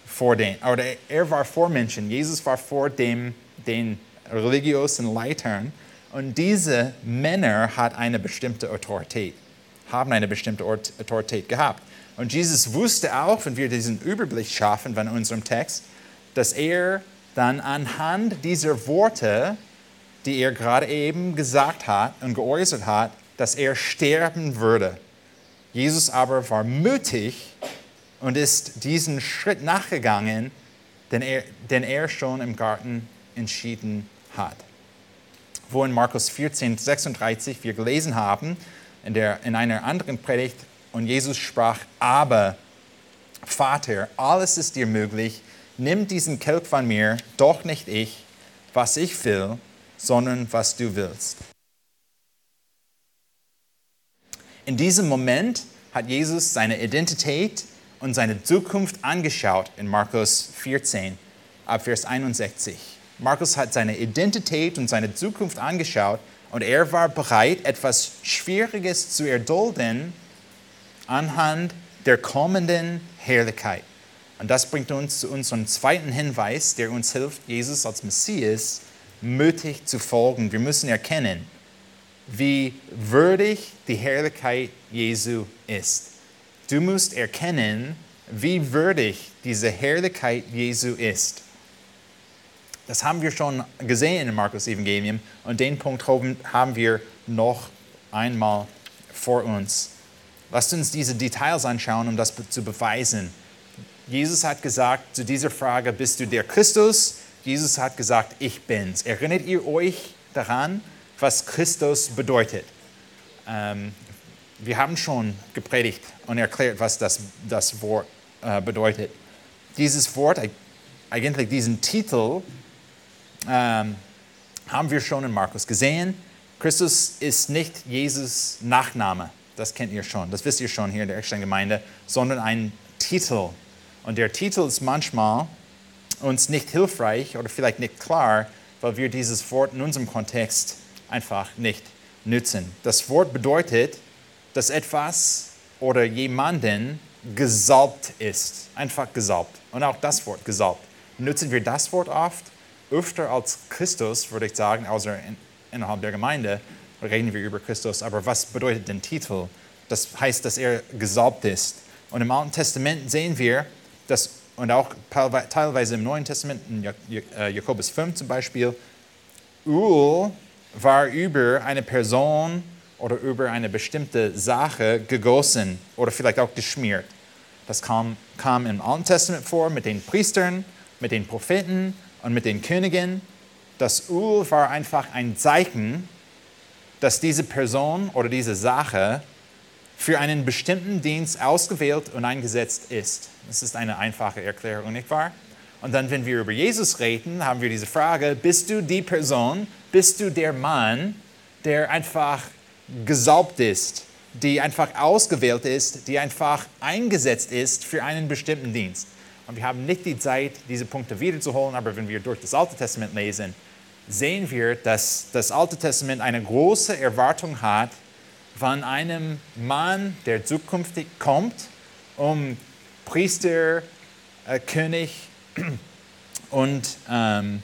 vor den, oder er war vor Menschen, Jesus war vor dem, den religiösen Leitern und diese Männer hat eine bestimmte Autorität, haben eine bestimmte Autorität gehabt. Und Jesus wusste auch, wenn wir diesen Überblick schaffen von unserem Text, dass er dann anhand dieser Worte die er gerade eben gesagt hat und geäußert hat, dass er sterben würde. Jesus aber war mutig und ist diesen Schritt nachgegangen, den er, den er schon im Garten entschieden hat. Wo in Markus 14, 36 wir gelesen haben, in, der, in einer anderen Predigt Und Jesus sprach, aber Vater, alles ist dir möglich, nimm diesen Kelch von mir, doch nicht ich, was ich will, sondern was du willst. In diesem Moment hat Jesus seine Identität und seine Zukunft angeschaut in Markus 14, ab Vers 61. Markus hat seine Identität und seine Zukunft angeschaut und er war bereit, etwas Schwieriges zu erdulden anhand der kommenden Herrlichkeit. Und das bringt uns zu unserem zweiten Hinweis, der uns hilft, Jesus als Messias mutig zu folgen. Wir müssen erkennen, wie würdig die Herrlichkeit Jesu ist. Du musst erkennen, wie würdig diese Herrlichkeit Jesu ist. Das haben wir schon gesehen im Markus Evangelium und den Punkt haben wir noch einmal vor uns. Lasst uns diese Details anschauen, um das zu beweisen. Jesus hat gesagt zu dieser Frage, bist du der Christus? Jesus hat gesagt, ich bin's. Erinnert ihr euch daran, was Christus bedeutet? Ähm, wir haben schon gepredigt und erklärt, was das, das Wort äh, bedeutet. Dieses Wort, eigentlich diesen Titel, ähm, haben wir schon in Markus gesehen. Christus ist nicht Jesus Nachname, das kennt ihr schon, das wisst ihr schon hier in der Eckstein-Gemeinde, sondern ein Titel. Und der Titel ist manchmal uns nicht hilfreich oder vielleicht nicht klar, weil wir dieses Wort in unserem Kontext einfach nicht nützen. Das Wort bedeutet, dass etwas oder jemanden gesalbt ist. Einfach gesalbt. Und auch das Wort gesalbt. Nutzen wir das Wort oft? Öfter als Christus, würde ich sagen, außer in, innerhalb der Gemeinde reden wir über Christus. Aber was bedeutet den Titel? Das heißt, dass er gesalbt ist. Und im Alten Testament sehen wir, dass, und auch teilweise im Neuen Testament, in äh, Jakobus 5 zum Beispiel, Öl war über eine Person oder über eine bestimmte Sache gegossen oder vielleicht auch geschmiert. Das kam, kam im Alten Testament vor mit den Priestern, mit den Propheten und mit den Königen. Das Öl war einfach ein Zeichen, dass diese Person oder diese Sache für einen bestimmten Dienst ausgewählt und eingesetzt ist. Das ist eine einfache Erklärung, nicht wahr? Und dann, wenn wir über Jesus reden, haben wir diese Frage, bist du die Person, bist du der Mann, der einfach gesaubt ist, die einfach ausgewählt ist, die einfach eingesetzt ist für einen bestimmten Dienst. Und wir haben nicht die Zeit, diese Punkte wiederzuholen, aber wenn wir durch das Alte Testament lesen, sehen wir, dass das Alte Testament eine große Erwartung hat von einem Mann, der zukünftig kommt, um Priester, äh, König und ähm,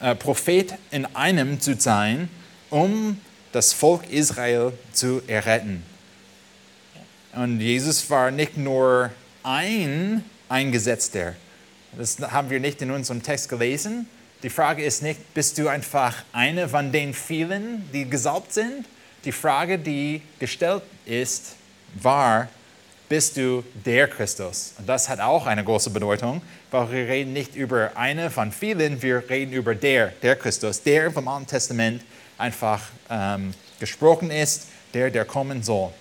äh, Prophet in einem zu sein, um das Volk Israel zu erretten. Und Jesus war nicht nur ein Eingesetzter. Das haben wir nicht in unserem Text gelesen. Die Frage ist nicht, bist du einfach eine von den vielen, die gesalbt sind? Die Frage, die gestellt ist, war, bist du der Christus? Und das hat auch eine große Bedeutung, weil wir reden nicht über eine von vielen, wir reden über der, der Christus, der vom Alten Testament, einfach ähm, gesprochen ist, der, der kommen soll.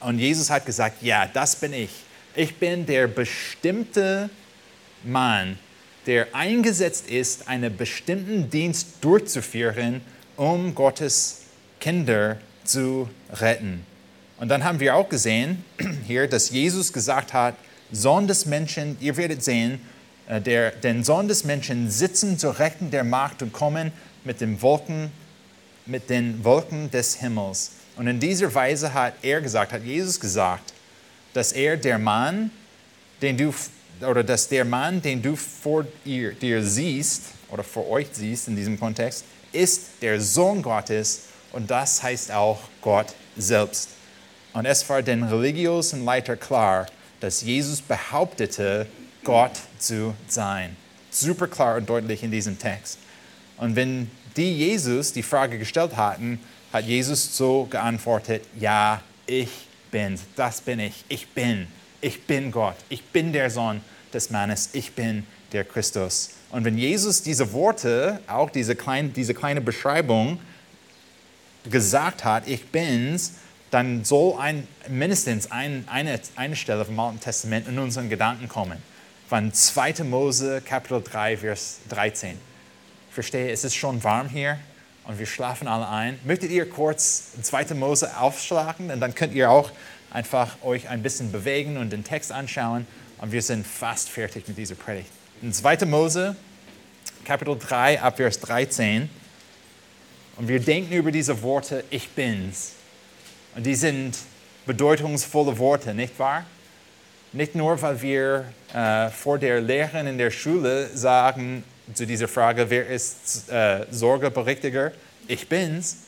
Und Jesus hat gesagt, ja, das bin ich. Ich bin der bestimmte Mann, der eingesetzt ist, einen bestimmten Dienst durchzuführen, um Gottes Kinder zu retten. Und dann haben wir auch gesehen hier, dass Jesus gesagt hat, Sohn des Menschen, ihr werdet sehen, äh, der, den Sohn des Menschen sitzen zur Rechten der Macht und kommen mit den Wolken mit den Wolken des Himmels. Und in dieser Weise hat er gesagt, hat Jesus gesagt, dass er der Mann, den du oder dass der Mann, den du vor dir, dir siehst oder vor euch siehst in diesem Kontext, ist der Sohn Gottes und das heißt auch Gott selbst. Und es war den religiösen Leiter klar, dass Jesus behauptete, Gott zu sein. Super klar und deutlich in diesem Text. Und wenn die Jesus die Frage gestellt hatten, hat Jesus so geantwortet, ja, ich bin, das bin ich, ich bin, ich bin Gott, ich bin der Sohn des Mannes, ich bin der Christus. Und wenn Jesus diese Worte, auch diese, klein, diese kleine Beschreibung gesagt hat, ich bin's, dann soll ein, mindestens ein, eine, eine Stelle vom Alten Testament in unseren Gedanken kommen. Von 2. Mose, Kapitel 3, Vers 13. Verstehe, es ist schon warm hier und wir schlafen alle ein. Möchtet ihr kurz 2. Mose aufschlagen und dann könnt ihr auch einfach euch ein bisschen bewegen und den Text anschauen und wir sind fast fertig mit dieser Predigt. In 2. Mose, Kapitel 3, ab Vers 13. Und wir denken über diese Worte, ich bin's. Und die sind bedeutungsvolle Worte, nicht wahr? Nicht nur, weil wir äh, vor der Lehrerin in der Schule sagen zu dieser Frage, wer ist äh, Sorgeberichtiger? Ich bin's,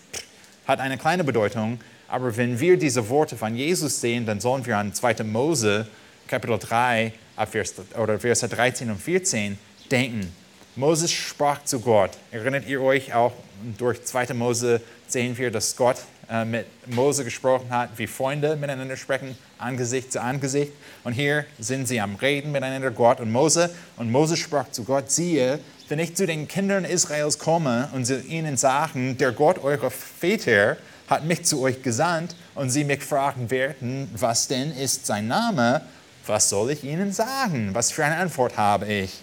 hat eine kleine Bedeutung. Aber wenn wir diese Worte von Jesus sehen, dann sollen wir an 2. Mose, Kapitel 3, Vers, oder Verse 13 und 14 denken. Moses sprach zu Gott. Erinnert ihr euch auch, durch 2. Mose sehen wir, dass Gott mit Mose gesprochen hat, wie Freunde miteinander sprechen, Angesicht zu Angesicht. Und hier sind sie am Reden miteinander, Gott und Mose. Und Mose sprach zu Gott, siehe, wenn ich zu den Kindern Israels komme und sie ihnen sagen, der Gott eurer Väter hat mich zu euch gesandt und sie mich fragen werden, was denn ist sein Name, was soll ich ihnen sagen? Was für eine Antwort habe ich?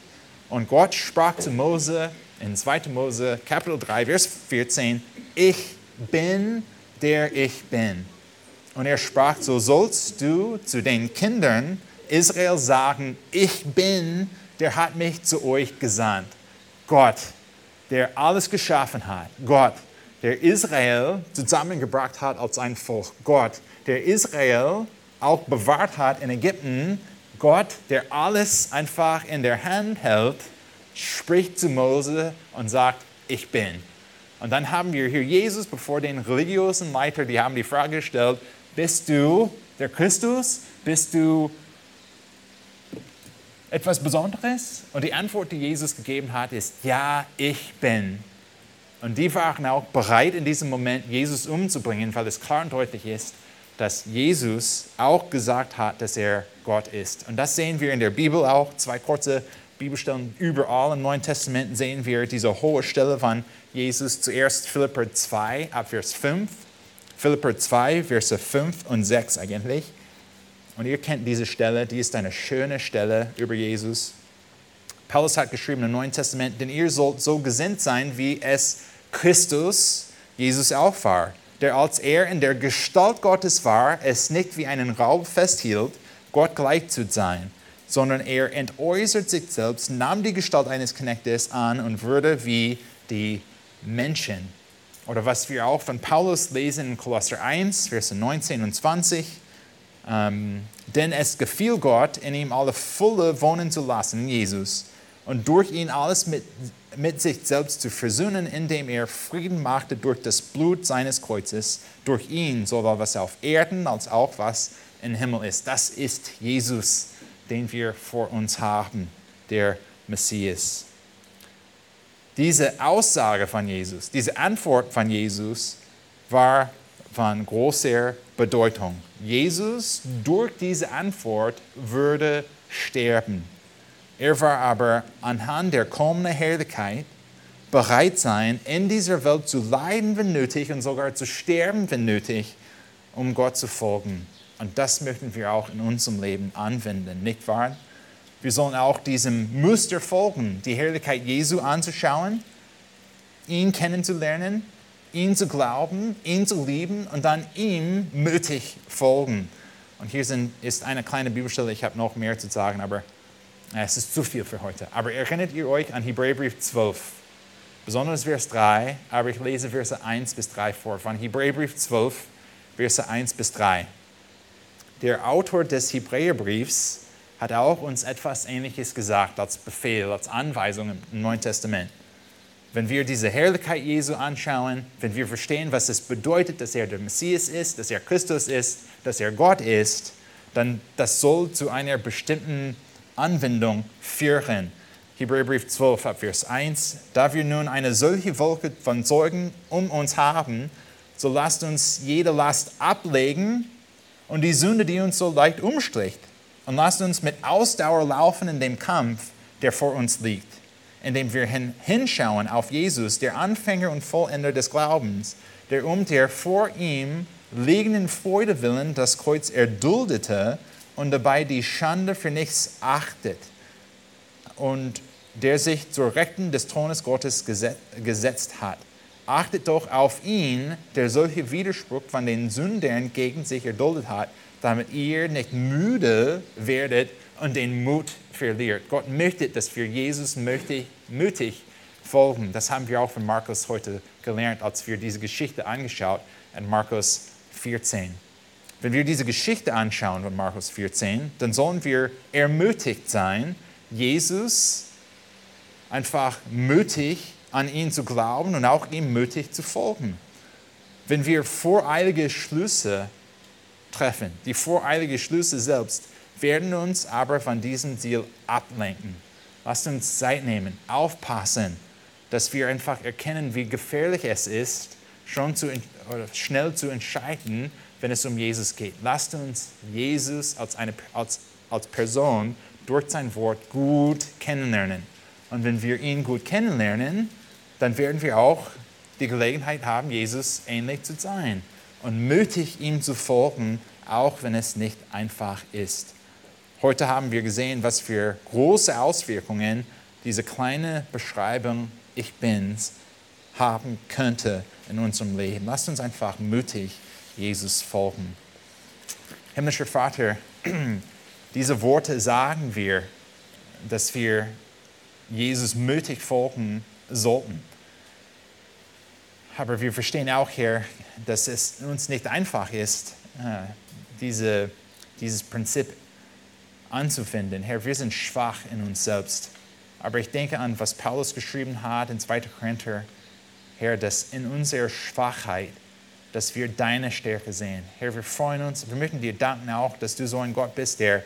Und Gott sprach zu Mose in 2. Mose Kapitel 3, Vers 14, ich bin, der ich bin. Und er sprach, so sollst du zu den Kindern Israel sagen, ich bin, der hat mich zu euch gesandt. Gott, der alles geschaffen hat. Gott, der Israel zusammengebracht hat als ein Volk. Gott, der Israel auch bewahrt hat in Ägypten, Gott, der alles einfach in der Hand hält, spricht zu Mose und sagt, ich bin. Und dann haben wir hier Jesus, bevor den religiösen Leiter, die haben die Frage gestellt, bist du der Christus? Bist du etwas Besonderes? Und die Antwort, die Jesus gegeben hat, ist, ja, ich bin. Und die waren auch bereit, in diesem Moment Jesus umzubringen, weil es klar und deutlich ist, dass Jesus auch gesagt hat, dass er Gott ist. Und das sehen wir in der Bibel auch. Zwei kurze Bibelstellen überall im Neuen Testament sehen wir diese hohe Stelle von Jesus. Zuerst Philipper 2, ab Vers 5. Philipper 2, Verse 5 und 6 eigentlich. Und ihr kennt diese Stelle, die ist eine schöne Stelle über Jesus. Paulus hat geschrieben im Neuen Testament, denn ihr sollt so gesinnt sein, wie es Christus, Jesus auch war der als er in der Gestalt Gottes war, es nicht wie einen Raub festhielt, Gott gleich zu sein, sondern er entäußert sich selbst, nahm die Gestalt eines Knechtes an und wurde wie die Menschen. Oder was wir auch von Paulus lesen in Kolosser 1, Verse 19 und 20. Ähm, denn es gefiel Gott, in ihm alle Fülle wohnen zu lassen, Jesus, und durch ihn alles mit mit sich selbst zu versöhnen, indem er Frieden machte durch das Blut seines Kreuzes, durch ihn, sowohl was auf Erden als auch was im Himmel ist. Das ist Jesus, den wir vor uns haben, der Messias. Diese Aussage von Jesus, diese Antwort von Jesus war von großer Bedeutung. Jesus durch diese Antwort würde sterben. Er war aber anhand der kommenden Herrlichkeit bereit sein, in dieser Welt zu leiden, wenn nötig, und sogar zu sterben, wenn nötig, um Gott zu folgen. Und das möchten wir auch in unserem Leben anwenden, nicht wahr? Wir sollen auch diesem Muster folgen, die Herrlichkeit Jesu anzuschauen, ihn kennenzulernen, ihn zu glauben, ihn zu lieben und dann ihm mutig folgen. Und hier sind, ist eine kleine Bibelstelle, ich habe noch mehr zu sagen, aber es ist zu viel für heute. Aber erinnert ihr euch an Hebräerbrief 12? Besonders Vers 3, aber ich lese Verse 1 bis 3 vor. Von Hebräerbrief 12, Verse 1 bis 3. Der Autor des Hebräerbriefs hat auch uns etwas Ähnliches gesagt als Befehl, als Anweisung im Neuen Testament. Wenn wir diese Herrlichkeit Jesu anschauen, wenn wir verstehen, was es bedeutet, dass er der Messias ist, dass er Christus ist, dass er Gott ist, dann das soll zu einer bestimmten Anwendung führen. Hebräerbrief 12, Vers 1. Da wir nun eine solche Wolke von Zeugen um uns haben, so lasst uns jede Last ablegen und die Sünde, die uns so leicht umstricht. Und lasst uns mit Ausdauer laufen in dem Kampf, der vor uns liegt, indem wir hinschauen auf Jesus, der Anfänger und Vollender des Glaubens, der um der vor ihm liegenden Freude willen das Kreuz erduldete und dabei die Schande für nichts achtet und der sich zur Rechten des Thrones Gottes gesetzt hat. Achtet doch auf ihn, der solche Widerspruch von den Sündern gegen sich erduldet hat, damit ihr nicht müde werdet und den Mut verliert. Gott möchte, dass wir Jesus mutig, mutig folgen. Das haben wir auch von Markus heute gelernt, als wir diese Geschichte angeschaut in Markus 14. Wenn wir diese Geschichte anschauen von Markus 14, dann sollen wir ermutigt sein, Jesus einfach mutig an ihn zu glauben und auch ihm mutig zu folgen. Wenn wir voreilige Schlüsse treffen, die voreilige Schlüsse selbst, werden uns aber von diesem Ziel ablenken. Lasst uns Zeit nehmen, aufpassen, dass wir einfach erkennen, wie gefährlich es ist, schon zu, schnell zu entscheiden, wenn es um Jesus geht. Lasst uns Jesus als, eine, als, als Person durch sein Wort gut kennenlernen. Und wenn wir ihn gut kennenlernen, dann werden wir auch die Gelegenheit haben, Jesus ähnlich zu sein und mutig ihm zu folgen, auch wenn es nicht einfach ist. Heute haben wir gesehen, was für große Auswirkungen diese kleine Beschreibung Ich bin's haben könnte in unserem Leben. Lasst uns einfach mutig Jesus folgen. Himmlischer Vater, diese Worte sagen wir, dass wir Jesus mutig folgen sollten. Aber wir verstehen auch hier, dass es uns nicht einfach ist, äh, diese, dieses Prinzip anzufinden. Herr, wir sind schwach in uns selbst. Aber ich denke an, was Paulus geschrieben hat in 2. Korinther, Herr, dass in unserer Schwachheit, dass wir deine Stärke sehen. Herr, wir freuen uns, wir möchten dir danken auch, dass du so ein Gott bist, der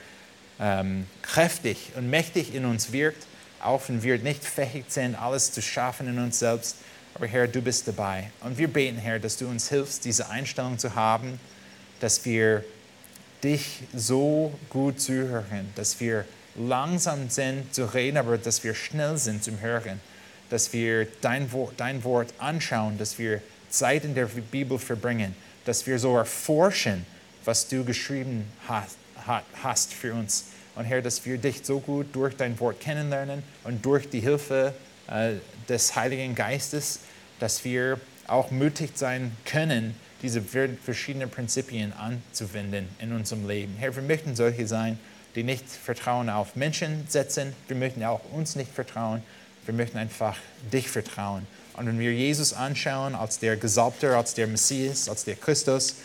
ähm, kräftig und mächtig in uns wirkt, auch wenn wir nicht fähig sind, alles zu schaffen in uns selbst. Aber Herr, du bist dabei. Und wir beten, Herr, dass du uns hilfst, diese Einstellung zu haben, dass wir dich so gut zuhören, dass wir langsam sind zu reden, aber dass wir schnell sind zum Hören, dass wir dein Wort, dein Wort anschauen, dass wir Zeit in der Bibel verbringen, dass wir so erforschen, was du geschrieben hast, hast für uns. Und Herr, dass wir dich so gut durch dein Wort kennenlernen und durch die Hilfe äh, des Heiligen Geistes, dass wir auch mutig sein können, diese verschiedenen Prinzipien anzuwenden in unserem Leben. Herr, wir möchten solche sein, die nicht Vertrauen auf Menschen setzen. Wir möchten auch uns nicht vertrauen. Wir möchten einfach dich vertrauen. Und wenn wir Jesus anschauen als der Gesalbte, als der Messias, als der Christus,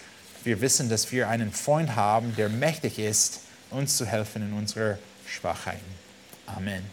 wir wissen, dass wir einen Freund haben, der mächtig ist, uns zu helfen in unserer Schwachheiten. Amen.